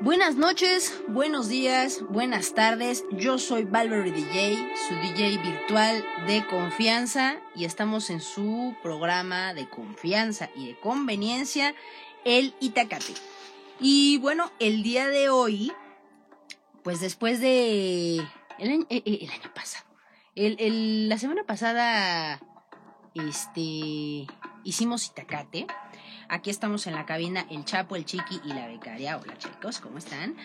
Buenas noches, buenos días, buenas tardes. Yo soy Valverde DJ, su DJ virtual de confianza y estamos en su programa de confianza y de conveniencia, el Itacate. Y bueno, el día de hoy, pues después de el año, eh, eh, pasado, el, la semana pasada, este, hicimos Itacate. Aquí estamos en la cabina el Chapo, el Chiqui y la becaria. Hola chicos, ¿cómo están?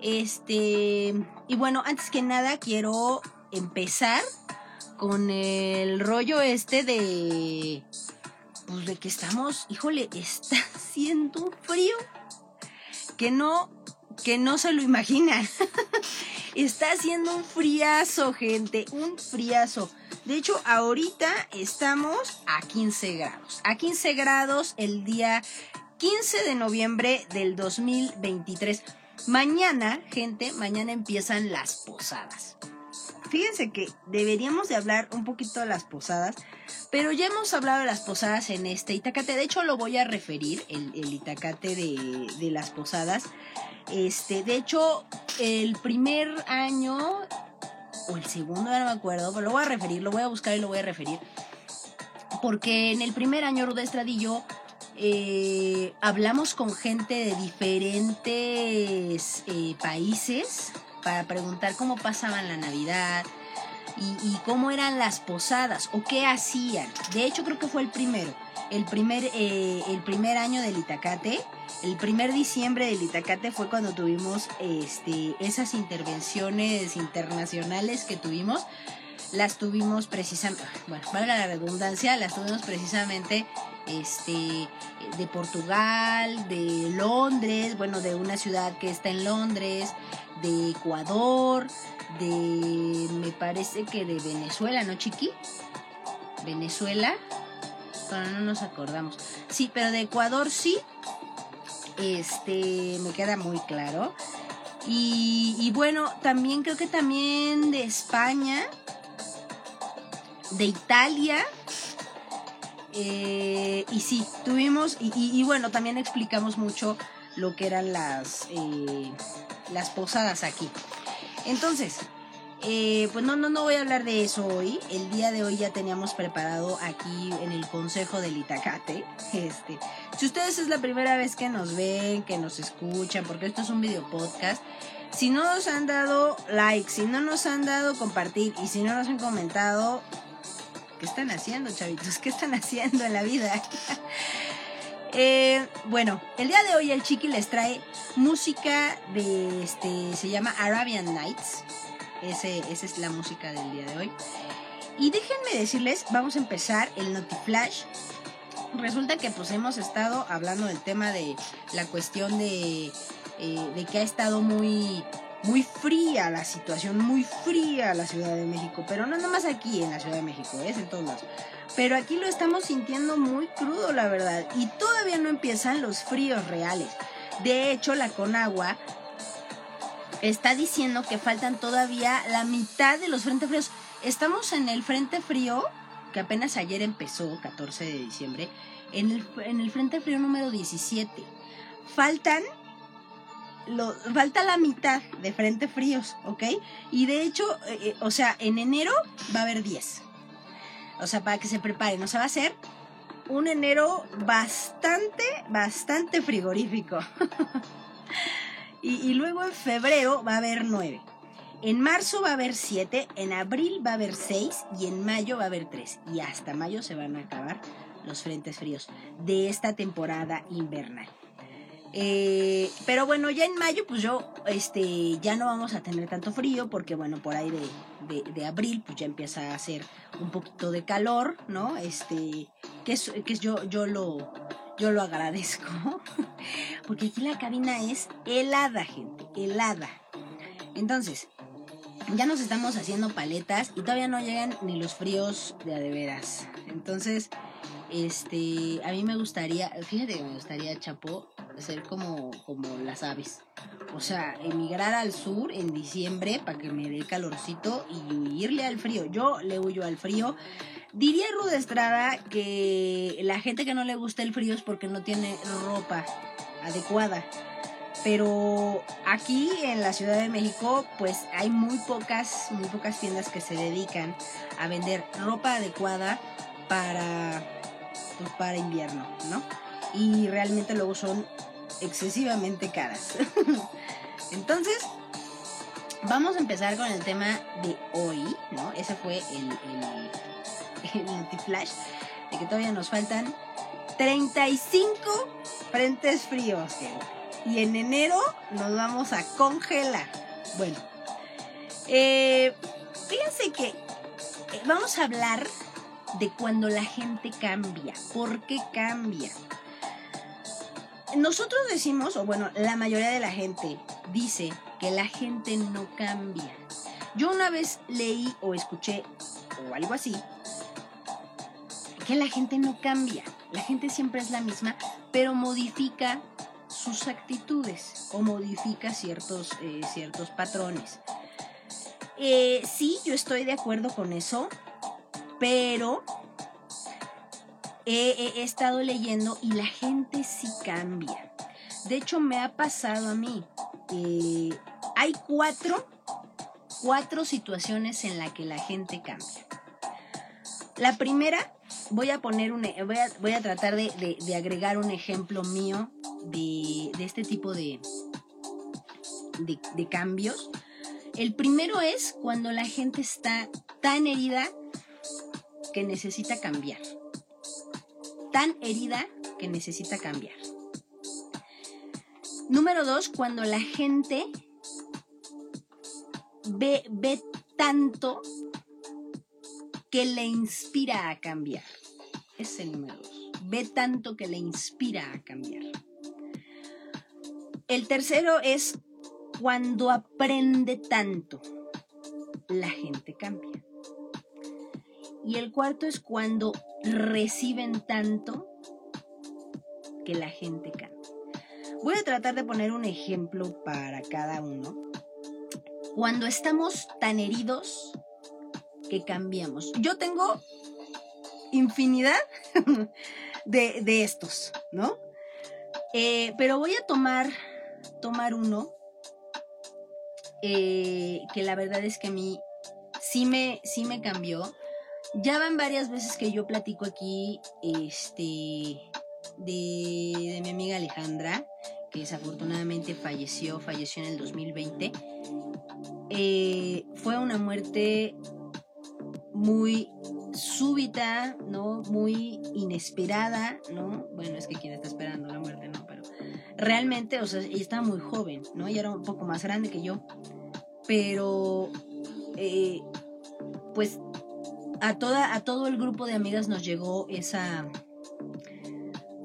Este, y bueno, antes que nada quiero empezar con el rollo este de pues de que estamos, híjole, está haciendo un frío que no que no se lo imaginan. está haciendo un friazo, gente, un friazo. De hecho, ahorita estamos a 15 grados. A 15 grados el día 15 de noviembre del 2023. Mañana, gente, mañana empiezan las posadas. Fíjense que deberíamos de hablar un poquito de las posadas, pero ya hemos hablado de las posadas en este Itacate. De hecho, lo voy a referir, el, Itacate de, de las posadas. Este, de hecho, el primer año o el segundo, ya no me acuerdo, pero lo voy a referir, lo voy a buscar y lo voy a referir. Porque en el primer año Ruda Estradillo eh, hablamos con gente de diferentes eh, países para preguntar cómo pasaban la Navidad y, cómo eran las posadas o qué hacían. De hecho, creo que fue el primero. El primer, eh, el primer año del Itacate el primer diciembre del Itacate fue cuando tuvimos este, esas intervenciones internacionales que tuvimos. Las tuvimos precisamente, bueno, valga la redundancia, las tuvimos precisamente este, de Portugal, de Londres, bueno, de una ciudad que está en Londres, de Ecuador, de, me parece que de Venezuela, ¿no, Chiqui? Venezuela, no nos acordamos. Sí, pero de Ecuador sí, este, me queda muy claro. Y, bueno, también creo que también de España, de Italia. Eh, y sí, tuvimos, y, bueno, también explicamos mucho lo que eran las, eh, las posadas aquí. Entonces, eh, pues no, no, no voy a hablar de eso hoy. El día de hoy ya teníamos preparado aquí en el Consejo del Itacate. Este, si ustedes es la primera vez que nos ven, que nos escuchan, porque esto es un video podcast, si no nos han dado like, si no nos han dado compartir y si no nos han comentado, ¿qué están haciendo, chavitos? ¿Qué están haciendo en la vida? Eh, bueno, el día de hoy el Chiqui les trae música de este, se llama Arabian Nights. Ese, esa es la música del día de hoy. Y déjenme decirles, vamos a empezar el Notiflash. Resulta que pues hemos estado hablando del tema de la cuestión de, eh, de que ha estado muy, muy fría la situación, muy fría la Ciudad de México, pero no nada aquí en la Ciudad de México, es en todos lados. Pero aquí lo estamos sintiendo muy crudo, la verdad, y todavía no empiezan los fríos reales. De hecho, la Conagua está diciendo que faltan todavía la mitad de los frentes fríos. Estamos en el frente frío, que apenas ayer empezó, 14 de diciembre, en el, en el frente frío número 17. Faltan lo, falta la mitad de frente fríos, ¿ok? Y de hecho, eh, eh, o sea, en enero va a haber 10. O sea, para que se preparen, o sea, va a ser un enero bastante, bastante frigorífico. Y, luego en febrero va a haber nueve. En marzo va a haber siete, en abril va a haber seis y en mayo va a haber tres. Y hasta mayo se van a acabar los frentes fríos de esta temporada invernal. Eh, pero bueno, ya en mayo, pues yo, este, ya no vamos a tener tanto frío, porque bueno, por ahí de, de, abril, pues ya empieza a hacer un poquito de calor, ¿no? Este, que es, que es yo, yo lo, yo lo agradezco. Porque aquí la cabina es helada, gente, helada. Entonces, ya nos estamos haciendo paletas y todavía no llegan ni los fríos de adeveras. Entonces, este, a mí me gustaría, fíjate que me gustaría, Chapo, ser como, como las aves. O sea, emigrar al sur en diciembre para que me dé calorcito y huirle al frío. Yo le huyo al frío Diría Ruda Estrada que la gente que no le gusta el frío es porque no tiene ropa adecuada. Pero aquí en la Ciudad de México, pues hay muy pocas, muy pocas tiendas que se dedican a vender ropa adecuada para, para invierno, ¿no? Y realmente luego son excesivamente caras. Entonces, vamos a empezar con el tema de hoy, ¿no? Ese fue el, el, el anti-flash, de que todavía nos faltan 35 frentes fríos. Y en enero nos vamos a congelar. Bueno, eh, fíjense que eh, vamos a hablar de cuando la gente cambia. ¿Por qué cambia? Nosotros decimos, o bueno, la mayoría de la gente dice que la gente no cambia. Yo una vez leí o escuché o algo así, que la gente no cambia. La gente siempre es la misma, pero modifica sus actitudes o modifica ciertos, eh, ciertos patrones. Eh, sí, yo estoy de acuerdo con eso, pero he, estado leyendo y la gente sí cambia. De hecho, me ha pasado a mí. Eh, hay cuatro, cuatro situaciones en las que la gente cambia. La primera, voy a poner un, e, voy a, tratar de, agregar un ejemplo mío de, este tipo de, de cambios. El primero es cuando la gente está tan herida que necesita cambiar tan herida que necesita cambiar. Número dos, cuando la gente ve, ve tanto que le inspira a cambiar. Es el número dos. Ve tanto que le inspira a cambiar. El tercero es cuando aprende tanto, la gente cambia. Y el cuarto es cuando reciben tanto que la gente cambia. Voy a tratar de poner un ejemplo para cada uno. Cuando estamos tan heridos que cambiamos. Yo tengo infinidad de, estos, ¿no? Eh, pero voy a tomar, tomar uno eh, que la verdad es que a mí sí me, sí me cambió ya van varias veces que yo platico aquí este, de, mi amiga Alejandra, que desafortunadamente falleció, falleció en el 2020. Eh, fue una muerte muy súbita, ¿no? Muy inesperada, ¿no? Bueno, es que quien está esperando la muerte, ¿no? Pero realmente, o sea, ella estaba muy joven, ¿no? Ella era un poco más grande que yo. Pero, eh, pues a, toda, a todo el grupo de amigas nos llegó esa,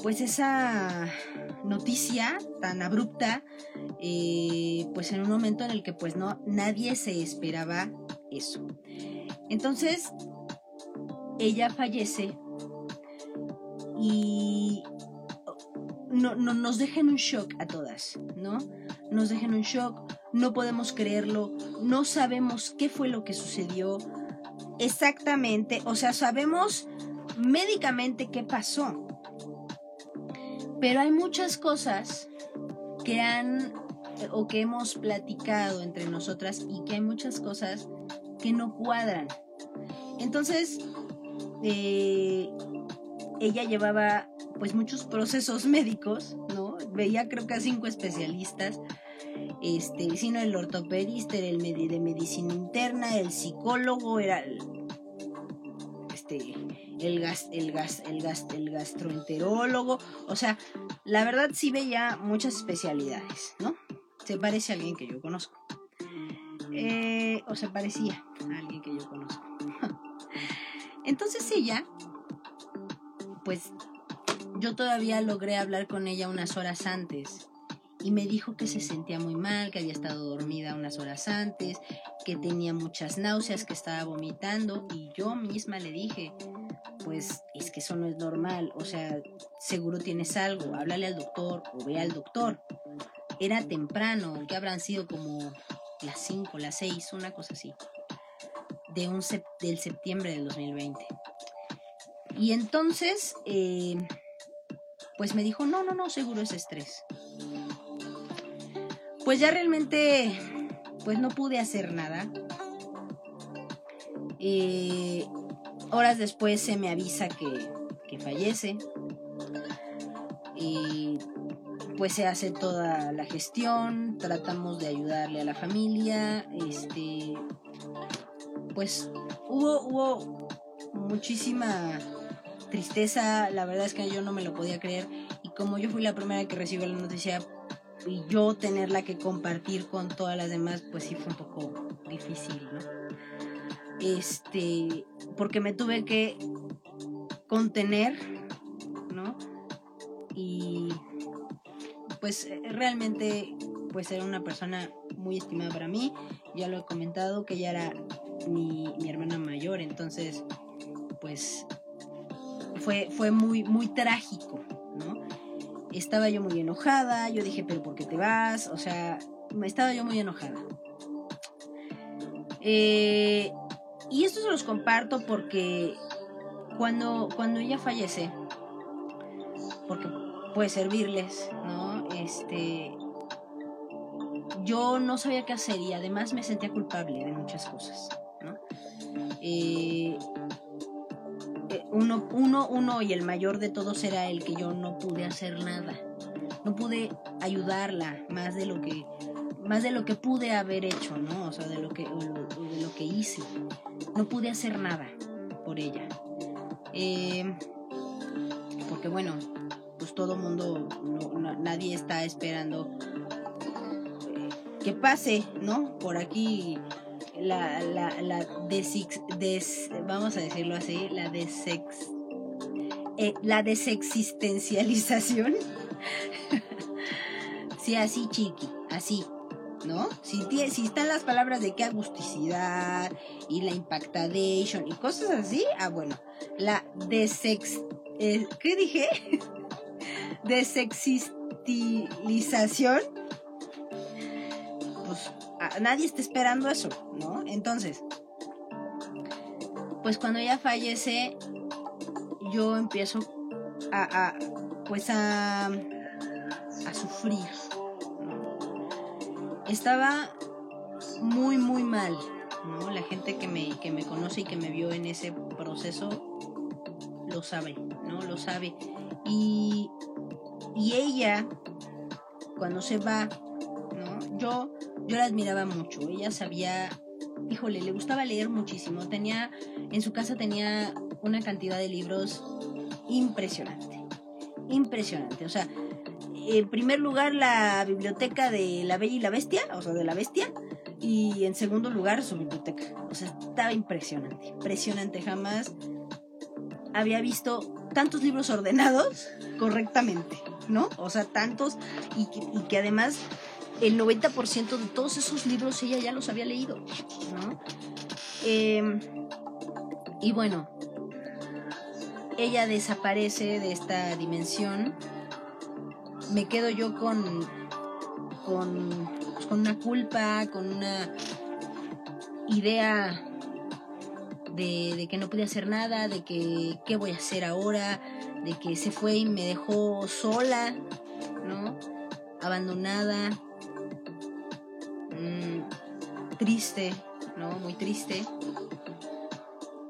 pues esa noticia tan abrupta, eh, pues en un momento en el que pues no, nadie se esperaba eso. Entonces, ella fallece y no, nos deja en un shock a todas, ¿no? Nos deja en un shock, no podemos creerlo, no sabemos qué fue lo que sucedió, exactamente, o sea, sabemos médicamente qué pasó. Pero hay muchas cosas que han o que hemos platicado entre nosotras y que hay muchas cosas que no cuadran. Entonces, eh, ella llevaba pues muchos procesos médicos, ¿no? Veía creo que a cinco especialistas este, sino el ortopedista, el de medicina interna, el psicólogo, era el, este, el, gas, el, gas, el, gas, el gastroenterólogo, o sea, la verdad sí veía muchas especialidades, ¿no? Se parece a alguien que yo conozco. Eh, o se parecía a alguien que yo conozco. Entonces ella, pues yo todavía logré hablar con ella unas horas antes y me dijo que se sentía muy mal, que había estado dormida unas horas antes, que tenía muchas náuseas, que estaba vomitando y yo misma le dije, pues es que eso no es normal, o sea, seguro tienes algo, háblale al doctor o ve al doctor. Era temprano, que habrán sido como las 5, las 6, una cosa así, de un del septiembre del 2020. Y entonces, eh, pues me dijo, no, no, no, seguro es estrés. Pues ya realmente, pues no pude hacer nada. Eh, horas después se me avisa que, que fallece. Y pues se hace toda la gestión, tratamos de ayudarle a la familia, este, pues hubo, hubo muchísima tristeza, la verdad es que yo no me lo podía creer y como yo fui la primera que recibió la noticia y yo tenerla que compartir con todas las demás, pues sí fue un poco difícil, ¿no? Este, porque me tuve que contener, ¿no? Y pues realmente pues era una persona muy estimada para mí, ya lo he comentado que ella era mi, mi hermana mayor, entonces pues fue, fue muy, muy trágico. Estaba yo muy enojada, yo dije, pero ¿por qué te vas? O sea, estaba yo muy enojada. Eh, y esto se los comparto porque cuando, cuando ella fallece, porque puede servirles, ¿no? Este, yo no sabía qué hacer y además me sentía culpable de muchas cosas, ¿no? Eh, uno, uno, uno y el mayor de todos era el que yo no pude hacer nada. No pude ayudarla más de lo que más de lo que pude haber hecho, ¿no? O sea, de lo que, de lo que hice. No pude hacer nada por ella. Eh, porque bueno, pues todo mundo, nadie está esperando eh, que pase, ¿no? Por aquí la, la, la des, vamos a decirlo así, la desex, eh, la desexistencialización. sí, así chiqui, así, ¿no? Si, si están las palabras de qué agusticidad y la impactadation y cosas así, ah, bueno, la desex, eh, ¿qué dije? Desexistilización nadie está esperando eso, ¿no? Entonces, pues cuando ella fallece, yo empiezo a, pues a, a sufrir. Estaba muy, muy mal, ¿no? La gente que me, que me conoce y que me vio en ese proceso lo sabe, ¿no? Lo sabe. Y, y ella, cuando se va, ¿no? Yo yo la admiraba mucho. Ella sabía, híjole, le gustaba leer muchísimo. Tenía, en su casa tenía una cantidad de libros impresionante. Impresionante. O sea, en primer lugar la biblioteca de La Bella y la Bestia, o sea, de la Bestia. Y en segundo lugar su biblioteca. O sea, estaba impresionante. Impresionante. Jamás había visto tantos libros ordenados correctamente, ¿no? O sea, tantos y y que además el 90% de todos esos libros ella ya los había leído, ¿no? Em, y bueno, ella desaparece de esta dimensión. Me quedo yo con, pues, con una culpa, con una idea de, de, que no pude hacer nada, de que qué voy a hacer ahora, de que se fue y me dejó sola, ¿no? Abandonada. Triste, ¿no? Muy triste.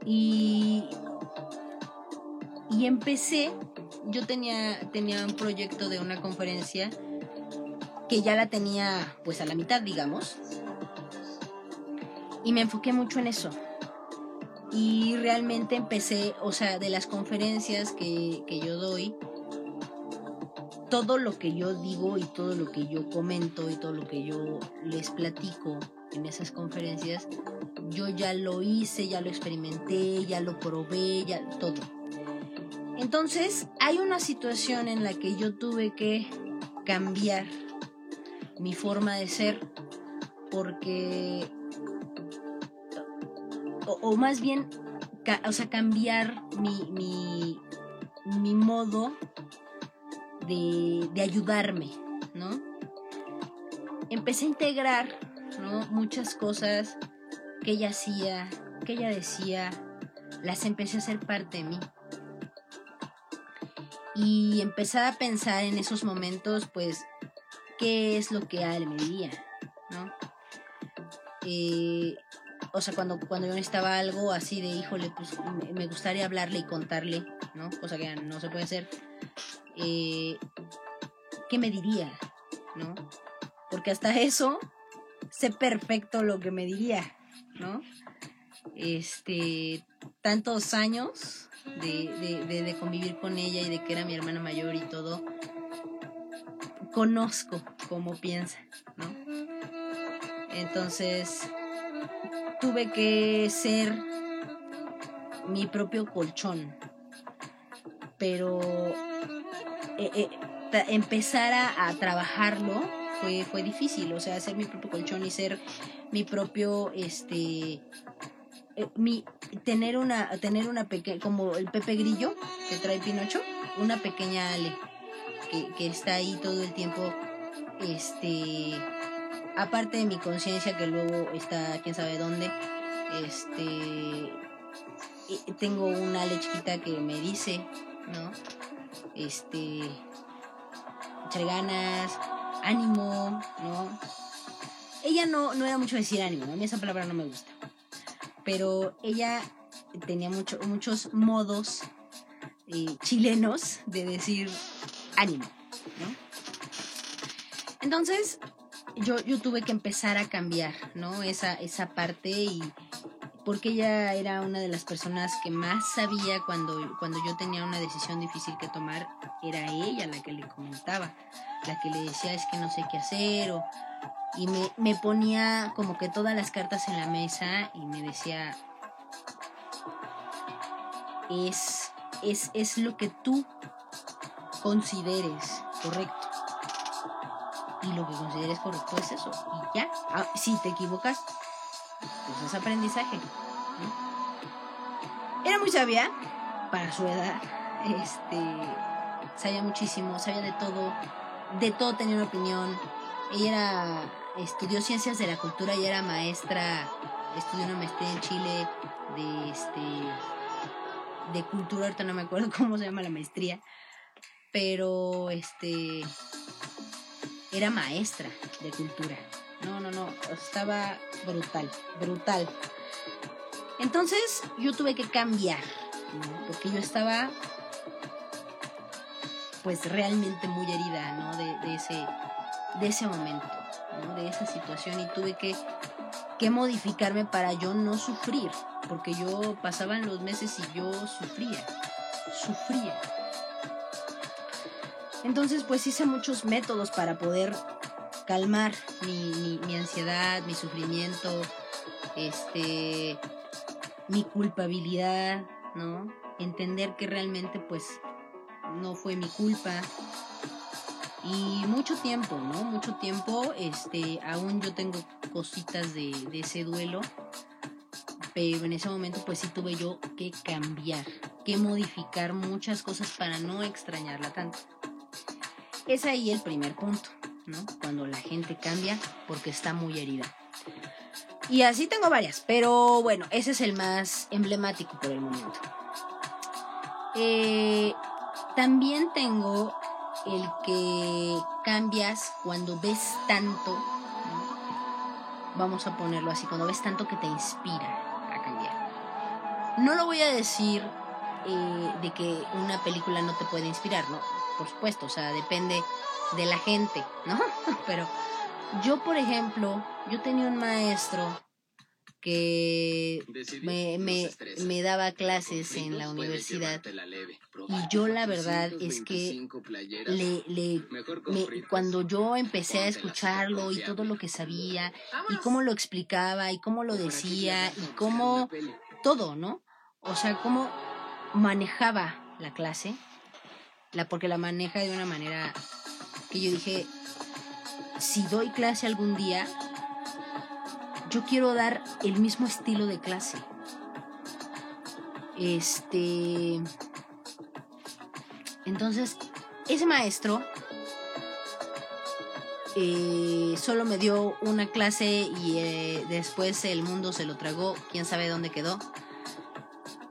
Y, y empecé, yo tenía, tenía un proyecto de una conferencia que ya la tenía pues a la mitad, digamos. Y me enfoqué mucho en eso. Y realmente empecé, o sea, de las conferencias que, que yo doy, todo lo que yo digo y todo lo que yo comento y todo lo que yo les platico en esas conferencias, yo ya lo hice, ya lo experimenté, ya lo probé, ya todo. Entonces, hay una situación en la que yo tuve que cambiar mi forma de ser porque o, más bien o sea cambiar mi, mi, mi modo de, ayudarme, ¿no? Empecé a integrar, ¿no? Muchas cosas que ella hacía, que ella decía, las empecé a hacer parte de mí. Y empezar a pensar en esos momentos, pues, qué es lo que Ale me diría, ¿no? Eh, o sea, cuando, cuando yo necesitaba algo así de, híjole, pues me gustaría hablarle y contarle, ¿no? Cosa que no se puede hacer. Eh, ¿Qué me diría? ¿No? Porque hasta eso sé perfecto lo que me diría, ¿no? Este, tantos años de, de, de, convivir con ella y de que era mi hermana mayor y todo, conozco cómo piensa, ¿no? Entonces, tuve que ser mi propio colchón, pero eh, eh, empezar a, a trabajarlo fue, fue difícil, o sea, ser mi propio colchón y ser mi propio, este, eh, mi, tener una, tener una pequeña, como el Pepe Grillo que trae Pinocho, una pequeña Ale que, que está ahí todo el tiempo, este, aparte de mi conciencia que luego está quién sabe dónde, este, tengo una Ale chiquita que me dice, ¿no? Este, echar ganas, ánimo, ¿no? Ella no, no era mucho decir ánimo, a mí esa palabra no me gusta. Pero ella tenía mucho, muchos modos eh, chilenos de decir ánimo, ¿no? Entonces, yo, yo tuve que empezar a cambiar, ¿no? Esa, esa parte y porque ella era una de las personas que más sabía cuando, cuando yo tenía una decisión difícil que tomar, era ella la que le comentaba la que le decía es que no sé qué hacer o, y me, me ponía como que todas las cartas en la mesa y me decía es, es, es lo que tú consideres correcto. Y lo que consideres correcto es eso. Y ya, ah, si te equivocas, pues es aprendizaje. Era muy sabia para su edad. Este, sabía muchísimo, sabía de todo de todo tenía una opinión. Ella estudió ciencias de la cultura y era maestra, estudió una maestría en Chile de este de cultura, ahorita no me acuerdo cómo se llama la maestría, pero este era maestra de cultura. No, no, no, estaba brutal, brutal. Entonces yo tuve que cambiar, porque yo estaba pues realmente muy herida, ¿no? De, ese, de ese momento, ¿no? De esa situación y tuve que, que modificarme para yo no sufrir, porque yo pasaban los meses y yo sufría, sufría. Entonces pues hice muchos métodos para poder calmar mi, mi ansiedad, mi sufrimiento, este, mi culpabilidad, ¿no? Entender que realmente pues no fue mi culpa. Y mucho tiempo, ¿no? Mucho tiempo, este, aún yo tengo cositas de, ese duelo, pero en ese momento pues sí tuve yo que cambiar, que modificar muchas cosas para no extrañarla tanto. Es ahí el primer punto, ¿no? Cuando la gente cambia porque está muy herida. Y así tengo varias, pero bueno, ese es el más emblemático por el momento. Eh, también tengo el que cambias cuando ves tanto, vamos a ponerlo así, cuando ves tanto que te inspira a cambiar. No lo voy a decir eh, de que una película no te puede inspirar, ¿no? Por supuesto, o sea, depende de la gente, ¿no? Pero yo, por ejemplo, yo tenía un maestro que me, me, me, daba clases en la universidad y yo la verdad es que le, le cuando yo empecé a escucharlo y todo lo que sabía y cómo lo explicaba y cómo lo decía y cómo todo, ¿no? O sea, cómo manejaba la clase, la, porque la maneja de una manera que yo dije, si doy clase algún día, yo quiero dar el mismo estilo de clase. Este. Entonces, ese maestro eh, solo me dio una clase y eh, después el mundo se lo tragó, quién sabe dónde quedó.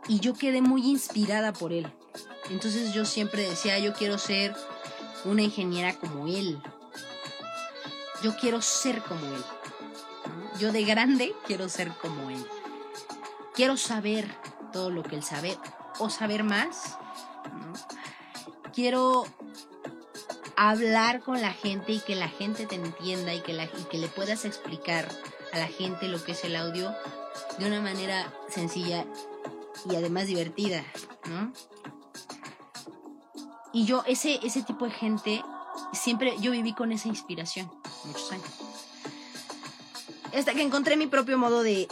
Y yo quedé muy inspirada por él. Entonces yo siempre decía, yo quiero ser una ingeniera como él. yo quiero ser como él. Yo de grande quiero ser como él. Quiero saber todo lo que él sabe o saber más. Quiero hablar con la gente y que la gente te entienda y que, la, y que le puedas explicar a la gente lo que es el audio de una manera sencilla y además divertida, ¿no? Y yo, ese, ese tipo de gente, siempre yo viví con esa inspiración, muchos años. Hasta que encontré mi propio modo de,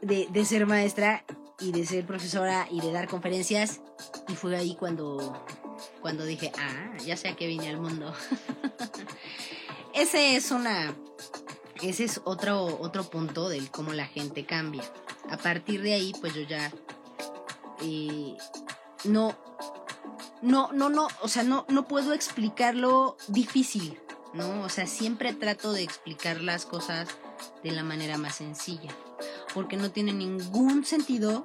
de, ser maestra y de ser profesora y de dar conferencias. Y fue ahí cuando, cuando dije, ah, ya sé a qué vine al mundo. ese es una, ese es otro, otro punto del cómo la gente cambia. A partir de ahí, pues yo ya eh, no, no, no, no, o sea, no, no puedo explicarlo difícil, ¿no? O sea, siempre trato de explicar las cosas de la manera más sencilla, porque no tiene ningún sentido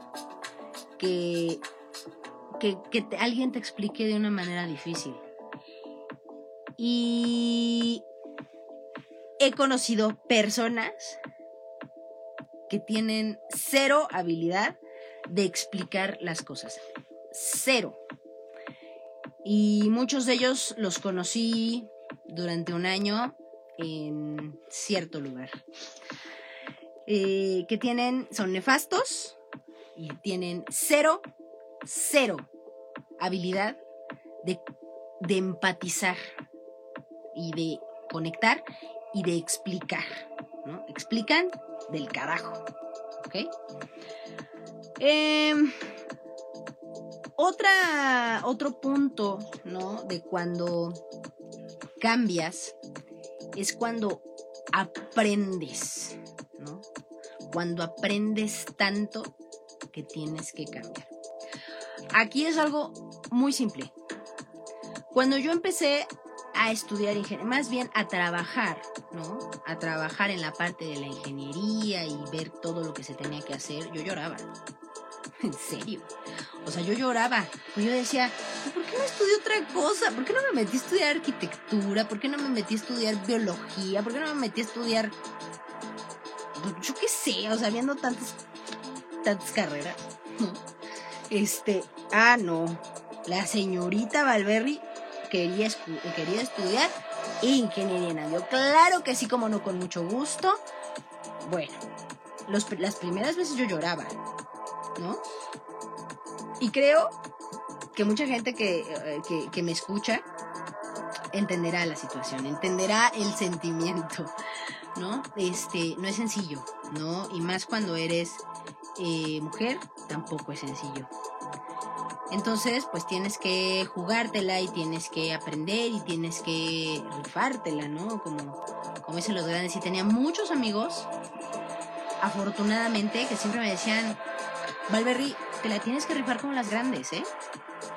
que, que, alguien te explique de una manera difícil. Y he conocido personas que tienen cero habilidad de explicar las cosas. Cero. Y muchos de ellos los conocí durante un año en cierto lugar. Eh, que tienen, son nefastos y tienen cero, cero habilidad de, de empatizar y de conectar y de explicar. ¿no? Explican del carajo. ¿Ok? Em, otra, otro punto, ¿no? De cuando cambias es cuando aprendes. Cuando aprendes tanto que tienes que cambiar. Aquí es algo muy simple. Cuando yo empecé a estudiar ingeniería, más bien a trabajar, ¿no? A trabajar en la parte de la ingeniería y ver todo lo que se tenía que hacer, yo lloraba. En serio. O sea, yo lloraba. Pues yo decía, ¿por qué no estudié otra cosa? ¿Por qué no me metí a estudiar arquitectura? ¿Por qué no me metí a estudiar biología? ¿Por qué no me metí a estudiar... Yo qué sé, o sea, viendo tantas, tantas carreras. Este, ah, no. La señorita Valverri quería, quería estudiar ingeniería en audio. Claro que sí, como no, con mucho gusto. Bueno, las primeras veces yo lloraba, ¿no? Y creo que mucha gente eh, que, que, me escucha entenderá la situación, entenderá el sentimiento, ¿no? Este, no es sencillo, ¿no? Y más cuando eres eh, mujer, tampoco es sencillo. Entonces, pues tienes que jugártela y tienes que aprender y tienes que rifártela, ¿no? Como, como dicen los grandes. Y tenía muchos amigos, afortunadamente, que siempre me decían, Valverri, te la tienes que rifar como las grandes, ¿eh?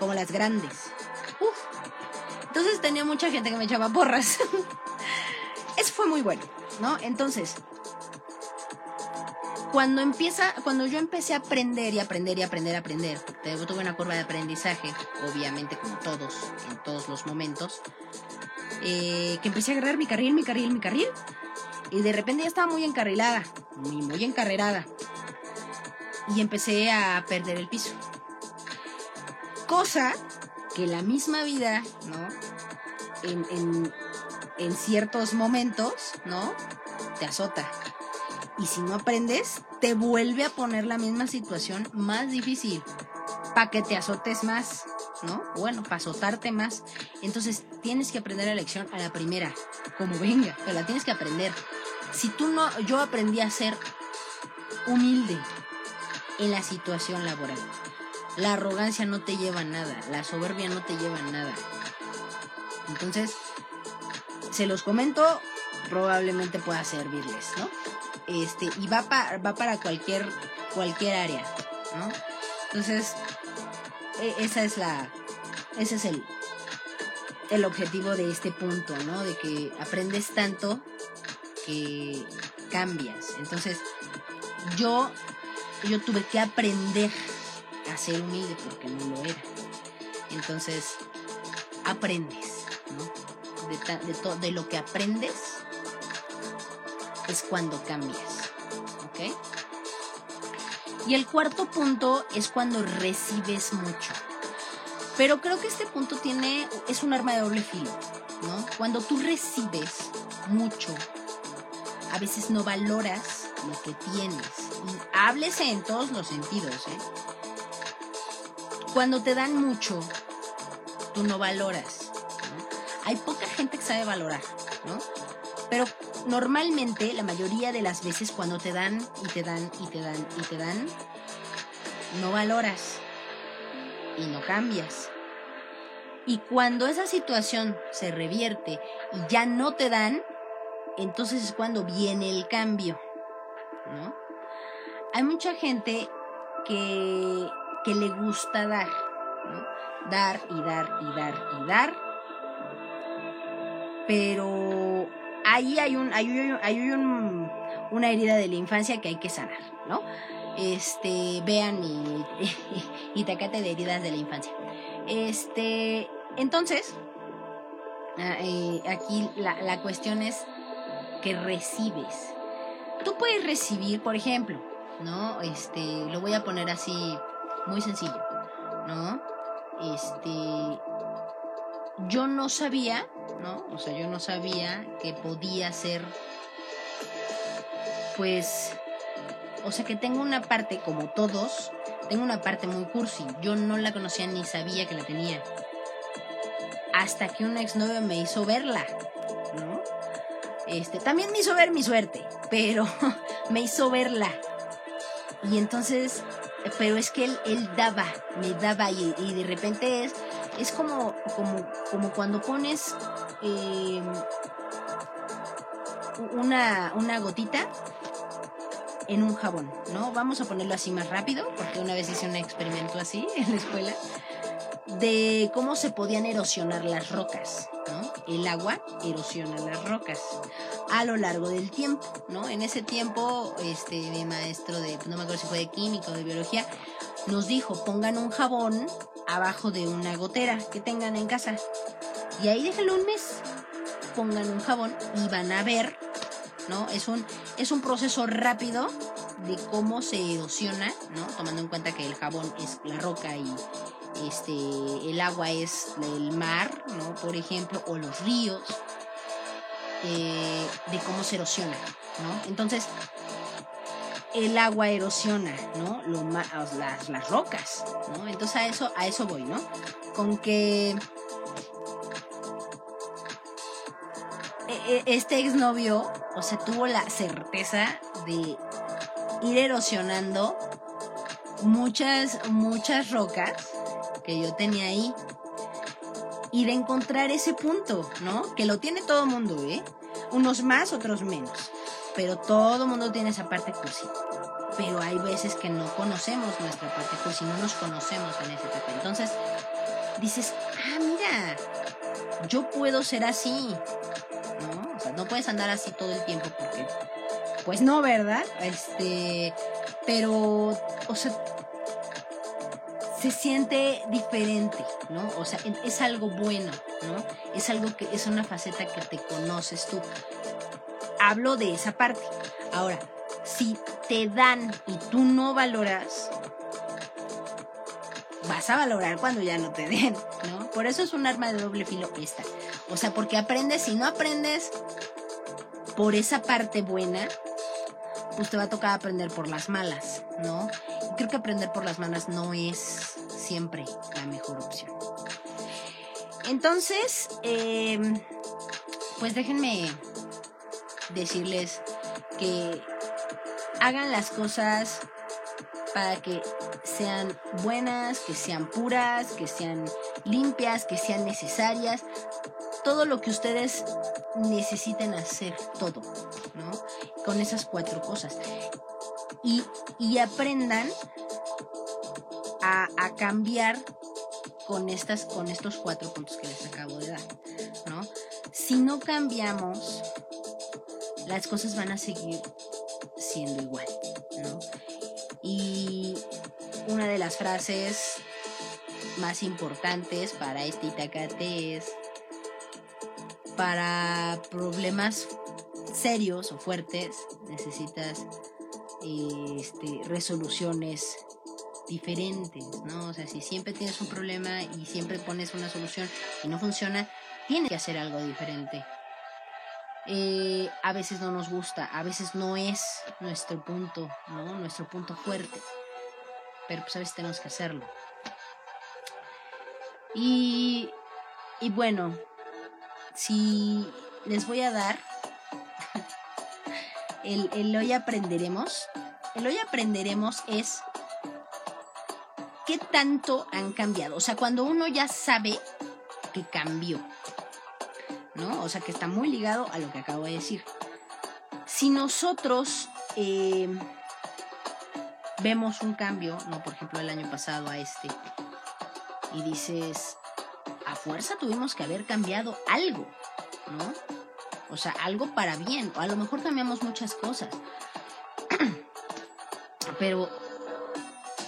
Como las grandes. Uf. Entonces tenía mucha gente que me echaba porras. Eso fue muy bueno, ¿no? Entonces, cuando empieza, cuando yo empecé a aprender y aprender y aprender, aprender, yo tuve una curva de aprendizaje, obviamente como todos, en todos los momentos, eh, que empecé a agarrar mi carril, mi carril, mi carril, y de repente ya estaba muy encarrilada, muy, muy encarrerada, y empecé a perder el piso. Cosa que la misma vida, ¿no? En, en ciertos momentos, ¿no? Te azota y si no aprendes, te vuelve a poner la misma situación más difícil para que te azotes más, ¿no? Bueno, para azotarte más. Entonces tienes que aprender la lección a la primera, como venga, pero la tienes que aprender. Si tú no, yo aprendí a ser humilde en la situación laboral. La arrogancia no te lleva a nada, la soberbia no te lleva a nada. Entonces, se los comento, probablemente pueda servirles, ¿no? este, y va, va para cualquier, cualquier área, ¿no? Entonces, e, esa es la, ese es el, el objetivo de este punto, ¿no? De que aprendes tanto que cambias. Entonces, yo, yo tuve que aprender a ser humilde porque no lo era. Entonces, aprendes, ¿no? De, de, de lo que aprendes, es cuando cambias. ¿Ok? Y el cuarto punto es cuando recibes mucho. Pero creo que este punto tiene, es un arma de doble filo, ¿no? Cuando tú recibes mucho, a veces no valoras lo que tienes. Y háblese en todos los sentidos, ¿eh? Cuando te dan mucho, tú no valoras. Hay poca gente que sabe valorar, ¿no? Pero normalmente, la mayoría de las veces cuando te dan y te dan y te dan y te dan, no valoras y no cambias. Y cuando esa situación se revierte y ya no te dan, entonces es cuando viene el cambio, ¿no? Hay mucha gente que, que le gusta dar, ¿no? Dar y dar y dar y dar. Pero ahí hay un, hay un, una herida de la infancia que hay que sanar, ¿no? Este, vean y, y, tacate de heridas de la infancia. Este, entonces, ah, eh, aquí la, la cuestión es que recibes. Tú puedes recibir, por ejemplo, ¿no? Este, lo voy a poner así, muy sencillo, ¿no? Este, yo no sabía, ¿no? O sea, yo no sabía que podía ser, pues, o sea, que tengo una parte, como todos, tengo una parte muy cursi. Yo no la conocía ni sabía que la tenía. Hasta que un exnovio me hizo verla, ¿no? Este, también me hizo ver mi suerte, pero me hizo verla. Y entonces, pero es que él, él daba, me daba y, y de repente es es como, como, como cuando pones em, una, una gotita en un jabón, ¿no? Vamos a ponerlo así más rápido, porque una vez hice un experimento así en la escuela, de cómo se podían erosionar las rocas, ¿no? El agua erosiona las rocas a lo largo del tiempo, ¿no? En ese tiempo, este, mi maestro de, no me acuerdo si fue de química o de biología, nos dijo, pongan un jabón abajo de una gotera que tengan en casa. Y ahí déjenlo un mes. Pongan un jabón y van a ver, ¿no? Es un, es un proceso rápido de cómo se erosiona, ¿no? Tomando en cuenta que el jabón es la roca y este, el agua es el mar, ¿no? Por ejemplo, o los ríos, eh, de cómo se erosiona, ¿no? Entonces, el agua erosiona, ¿no? Lo las, las rocas, ¿no? Entonces a eso, a eso voy, ¿no? Con que e, e, este exnovio, o sea, tuvo la certeza de ir erosionando muchas, muchas rocas que yo tenía ahí y de encontrar ese punto, ¿no? Que lo tiene todo mundo, ¿eh? Unos más, otros menos pero todo mundo tiene esa parte cursi. Pero hay veces que no conocemos nuestra parte cursi, no nos conocemos en ese etapa. Entonces dices, ah, mira, yo puedo ser así. ¿No? O sea, no puedes andar así todo el tiempo porque, pues no, ¿verdad? Este, pero, o sea, se siente diferente, ¿no? O sea, es algo bueno, ¿no? Es algo que es una faceta que te conoces tú hablo de esa parte. Ahora, si te dan y tú no valoras, vas a valorar cuando ya no te den, ¿no? Por eso es un arma de doble filo esta. O sea, porque aprendes, si no aprendes por esa parte buena, pues te va a tocar aprender por las malas, ¿no? Creo que aprender por las malas no es siempre la mejor opción. Entonces, em, pues déjenme decirles que hagan las cosas para que sean buenas, que sean puras, que sean limpias, que sean necesarias. Todo lo que ustedes necesiten hacer, todo, ¿no? Con esas cuatro cosas. Y, aprendan a, a, cambiar con, estas, con estos cuatro puntos que les acabo de dar, ¿no? Si no cambiamos, las cosas van a seguir siendo igual. Y una de las frases más importantes para este Itacate es para problemas serios o fuertes, necesitas este, resoluciones diferentes, ¿no? O sea, si siempre tienes un problema y siempre pones una solución y no funciona, tienes que hacer algo diferente. Eh, a veces no nos gusta, a veces no es nuestro punto, ¿no? Nuestro punto fuerte. Pero pues a veces tenemos que hacerlo. Y, y bueno, si les voy a dar el, el hoy aprenderemos, el hoy aprenderemos es qué tanto han cambiado. O sea, cuando uno ya sabe que cambió, ¿no? O sea, que está muy ligado a lo que acabo de decir. Si nosotros eh, vemos un cambio, ¿no? Por ejemplo, el año pasado a este, y dices, a fuerza tuvimos que haber cambiado algo, ¿no? O sea, algo para bien, o a lo mejor cambiamos muchas cosas. Pero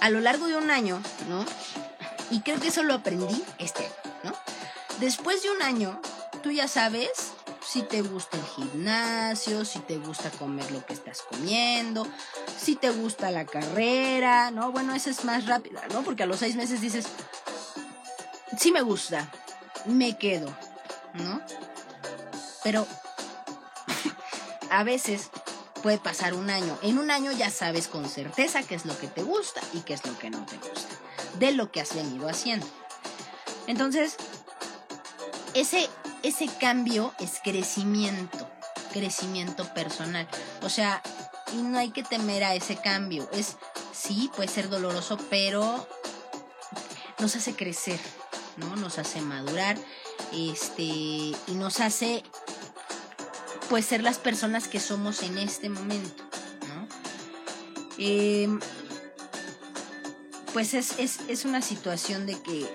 a lo largo de un año, ¿no? Y creo que eso lo aprendí este ¿no? Después de un año, tú ya sabes si te gusta el gimnasio, si te gusta comer lo que estás comiendo, si te gusta la carrera, ¿no? Bueno, esa es más rápida, ¿no? Porque a los seis meses dices, sí me gusta, me quedo, ¿no? Pero a veces puede pasar un año. En un año ya sabes con certeza qué es lo que te gusta y qué es lo que no te gusta, de lo que has venido haciendo. Entonces, ese, ese cambio es crecimiento, crecimiento personal. O sea, y no hay que temer a ese cambio. Es, sí, puede ser doloroso, pero nos hace crecer, ¿no? Nos hace madurar, este, y nos hace pues ser las personas que somos en este momento, ¿no? Em, pues es, es, es, una situación de que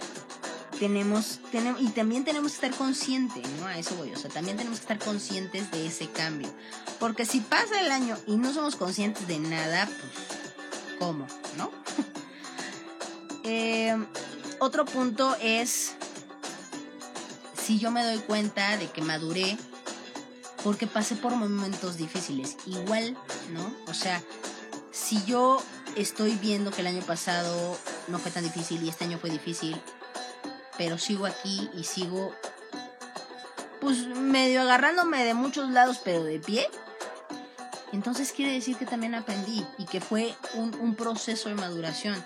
tenemos, tenemos, y también tenemos que estar conscientes, ¿no? A eso voy, o sea, también tenemos que estar conscientes de ese cambio. Porque si pasa el año y no somos conscientes de nada, pues, ¿cómo? ¿No? Em, otro punto es, si yo me doy cuenta de que maduré, porque pasé por momentos difíciles. Igual, ¿no? O sea, si yo estoy viendo que el año pasado no fue tan difícil y este año fue difícil, pero sigo aquí y sigo pues medio agarrándome de muchos lados, pero de pie. Entonces quiere decir que también aprendí y que fue un, proceso de maduración.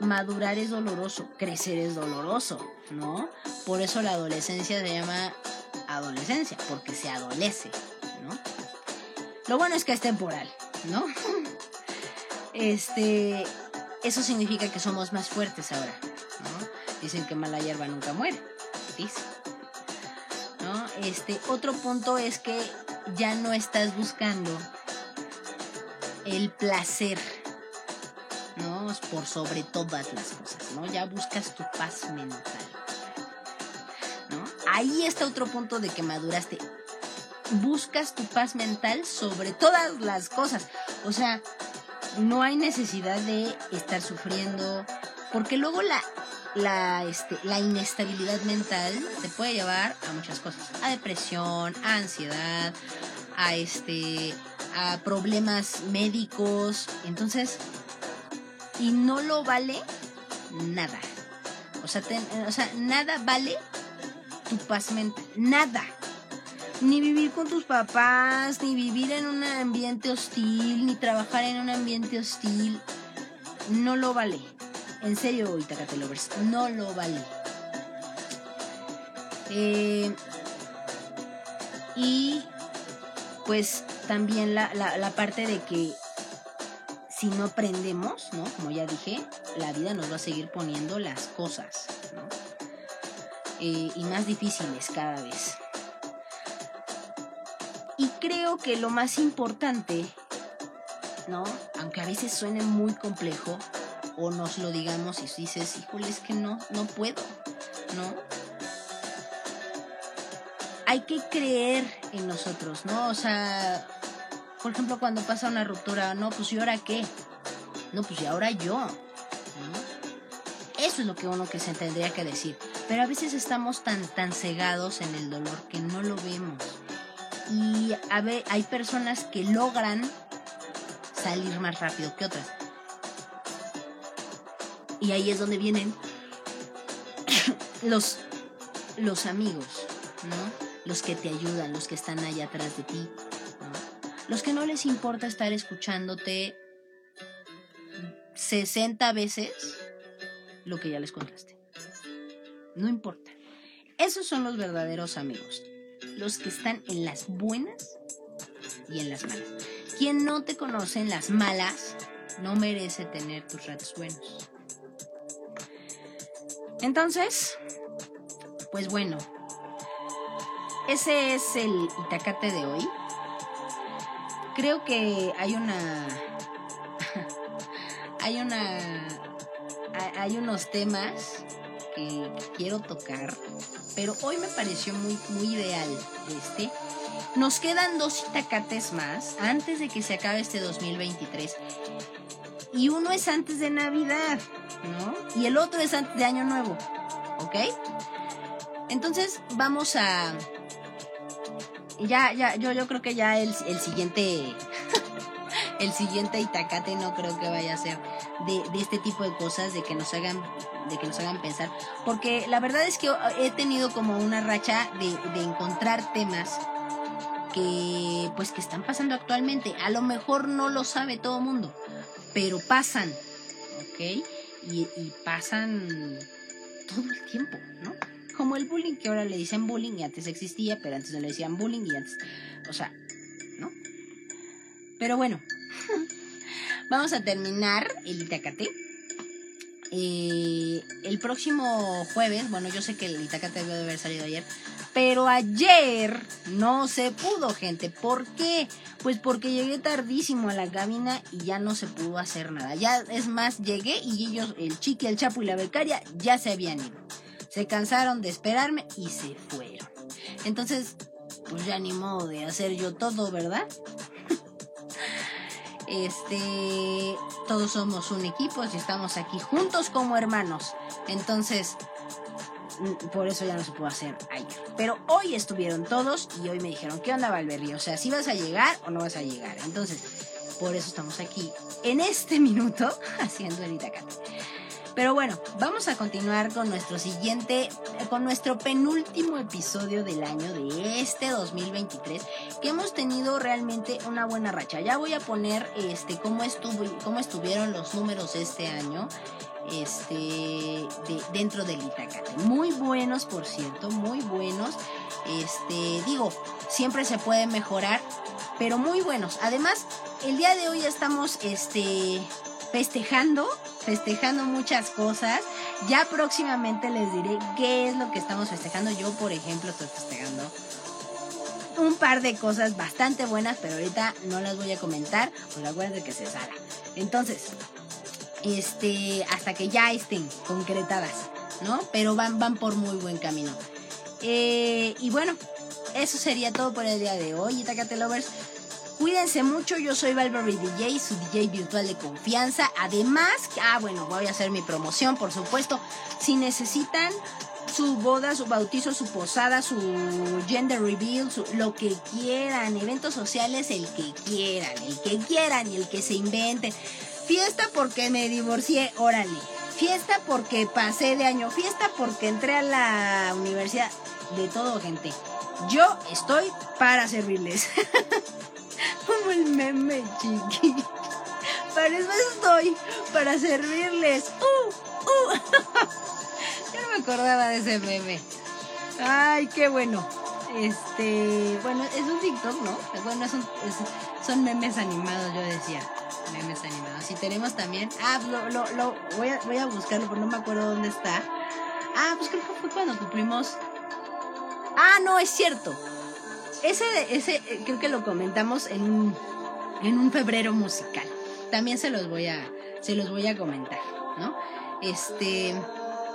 Madurar es doloroso, crecer es doloroso, ¿no? Por eso la adolescencia se llama adolescencia, porque se adolece, ¿no? Lo bueno es que es temporal, ¿no? Este, eso significa que somos más fuertes ahora, ¿no? Dicen que mala hierba nunca muere, dice. ¿No? Este, otro punto es que ya no estás buscando el placer, ¿no? Por sobre todas las cosas, ¿no? Ya buscas tu paz mental ahí está otro punto de que maduraste. Buscas tu paz mental sobre todas las cosas. O sea, no hay necesidad de estar sufriendo, porque luego la, la, este, la inestabilidad mental te puede llevar a muchas cosas, a depresión, a ansiedad, a este, a problemas médicos, entonces, y no lo vale nada. O sea, o sea, nada vale tu paz mental. Nada. Ni vivir con tus papás, ni vivir en un ambiente hostil, ni trabajar en un ambiente hostil. No lo vale. En serio, Itacate Lovers, no lo vale. Eh, y pues también la, la parte de que si no aprendemos, ¿no? Como ya dije, la vida nos va a seguir poniendo las cosas. Eh, y más difíciles cada vez. Y creo que lo más importante, ¿no? Aunque a veces suene muy complejo, o nos lo digamos y dices, híjole, es que no, no puedo, ¿no? Hay que creer en nosotros, ¿no? O sea, por ejemplo, cuando pasa una ruptura, no, pues ¿y ahora qué? No, pues ¿y ahora yo? ¿no? Eso es lo que uno que se tendría que decir. Pero a veces estamos tan, tan cegados en el dolor que no lo vemos. Y hay, hay personas que logran salir más rápido que otras. Y ahí es donde vienen los, los amigos, ¿no? Los que te ayudan, los que están allá atrás de ti, Los que no les importa estar escuchándote 60 veces lo que ya les contaste. No importa. Esos son los verdaderos amigos. Los que están en las buenas y en las malas. Quien no te conoce en las malas no merece tener tus ratos buenos. Entonces, pues bueno, ese es el Itacate de hoy. Creo que hay una. hay una. Hay unos temas que quiero tocar, pero hoy me pareció muy, muy ideal este. Nos quedan dos itacates más antes de que se acabe este 2023. Y uno es antes de Navidad, ¿no? Y el otro es antes de Año Nuevo, ¿ok? Entonces vamos a... Ya, ya, yo, yo creo que ya el, el siguiente... el siguiente Itacate no creo que vaya a ser de, de, este tipo de cosas, de que nos hagan de que nos hagan pensar, porque la verdad es que he tenido como una racha de, de encontrar temas que pues que están pasando actualmente. A lo mejor no lo sabe todo el mundo, pero pasan, ¿ok? Y, pasan todo el tiempo, ¿no? Como el bullying, que ahora le dicen bullying y antes existía, pero antes no le decían bullying y antes, o sea, ¿no? Pero bueno, vamos a terminar el Itacate. Eh, el próximo jueves, bueno, yo sé que el Itacate debe haber salido ayer, pero ayer no se pudo, gente. ¿Por qué? Pues porque llegué tardísimo a la cabina y ya no se pudo hacer nada. Ya, es más, llegué y ellos, el chiqui, el chapo y la becaria, ya se habían ido. Se cansaron de esperarme y se fueron. Entonces, pues ya ni modo de hacer yo todo, ¿verdad? Este, todos somos un equipo y estamos aquí juntos como hermanos. Entonces, por eso ya no se pudo hacer ayer. Pero hoy estuvieron todos y hoy me dijeron, ¿qué onda Valverde? O sea, si vas a llegar o no vas a llegar. Entonces, por eso estamos aquí en este minuto haciendo el Itacate. Pero bueno, vamos a continuar con nuestro siguiente, con nuestro penúltimo episodio del año de este 2023, que hemos tenido realmente una buena racha. Ya voy a poner este cómo estuvo, cómo estuvieron los números este año este, de, dentro del Itacate. Muy buenos, por cierto, muy buenos. Este, digo, siempre se puede mejorar, pero muy buenos. Además, el día de hoy estamos este, festejando, festejando muchas cosas. Ya próximamente les diré qué es lo que estamos festejando. Yo, por ejemplo, estoy festejando un par de cosas bastante buenas, pero ahorita no las voy a comentar, pues acuérdense que se sala. Entonces, este, hasta que ya estén concretadas, ¿no? Pero van, van por muy buen camino. Eh, y bueno, eso sería todo por el día de hoy, Itacate Lovers. Cuídense mucho, yo soy Valverde DJ, su DJ virtual de confianza. Además, ah, bueno, voy a hacer mi promoción, por supuesto. Si necesitan su boda, su bautizo, su posada, su gender reveal, lo que quieran, eventos sociales, el que quieran, el que quieran y el que se inventen. Fiesta porque me divorcié, órale. Fiesta porque pasé de año. Fiesta porque entré a la universidad. De todo, gente. Yo estoy para servirles. Como el meme, chiqui. Para eso estoy, para servirles. ¡Uh! ¡Uh! Yo no me acordaba de ese meme. Ay, qué bueno. Este, bueno, es un TikTok, ¿no? Bueno, es son memes animados, yo decía memes animados. Y tenemos también, ah, lo, lo, lo voy, a, voy a buscarlo, pero no me acuerdo dónde está. Ah, pues creo que fue cuando cumplimos. Ah, no, es cierto. Ese, ese eh, creo que lo comentamos en un, en un febrero musical. También se los voy a, se los voy a comentar, ¿no? Este,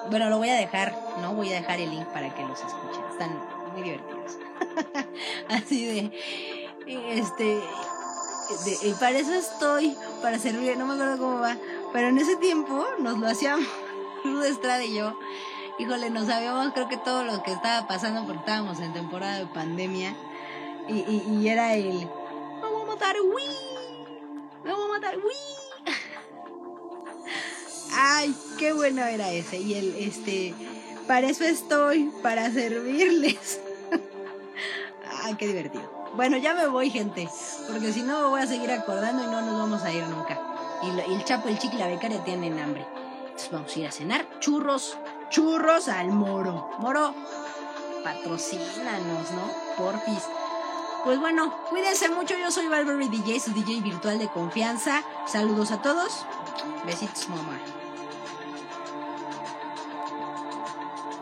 bueno, lo voy a dejar, ¿no? Voy a dejar el link para que los escuchen. Están muy divertidos. Así de, este, y para eso estoy, para servir, no me acuerdo cómo va, pero en ese tiempo nos lo hacíamos Luz Estrada y yo. Híjole, nos sabíamos creo que todo lo que estaba pasando porque estábamos en temporada de pandemia. Y, era el. Me voy a matar, uy. Me voy a matar, uy. Ay, qué bueno era ese. Y el, este. Para eso estoy, para servirles. Ay, qué divertido. Bueno, ya me voy, gente. Porque si no me voy a seguir acordando y no nos vamos a ir nunca. Y, el Chapo, el Chiqui y la becaria tienen hambre. Entonces vamos a ir a cenar churros, churros al moro. Moro, patrocínanos, ¿no? Porfis. Pues bueno, cuídense mucho. Yo soy Valverde DJ, su DJ virtual de confianza. Saludos a todos. Besitos, mamá.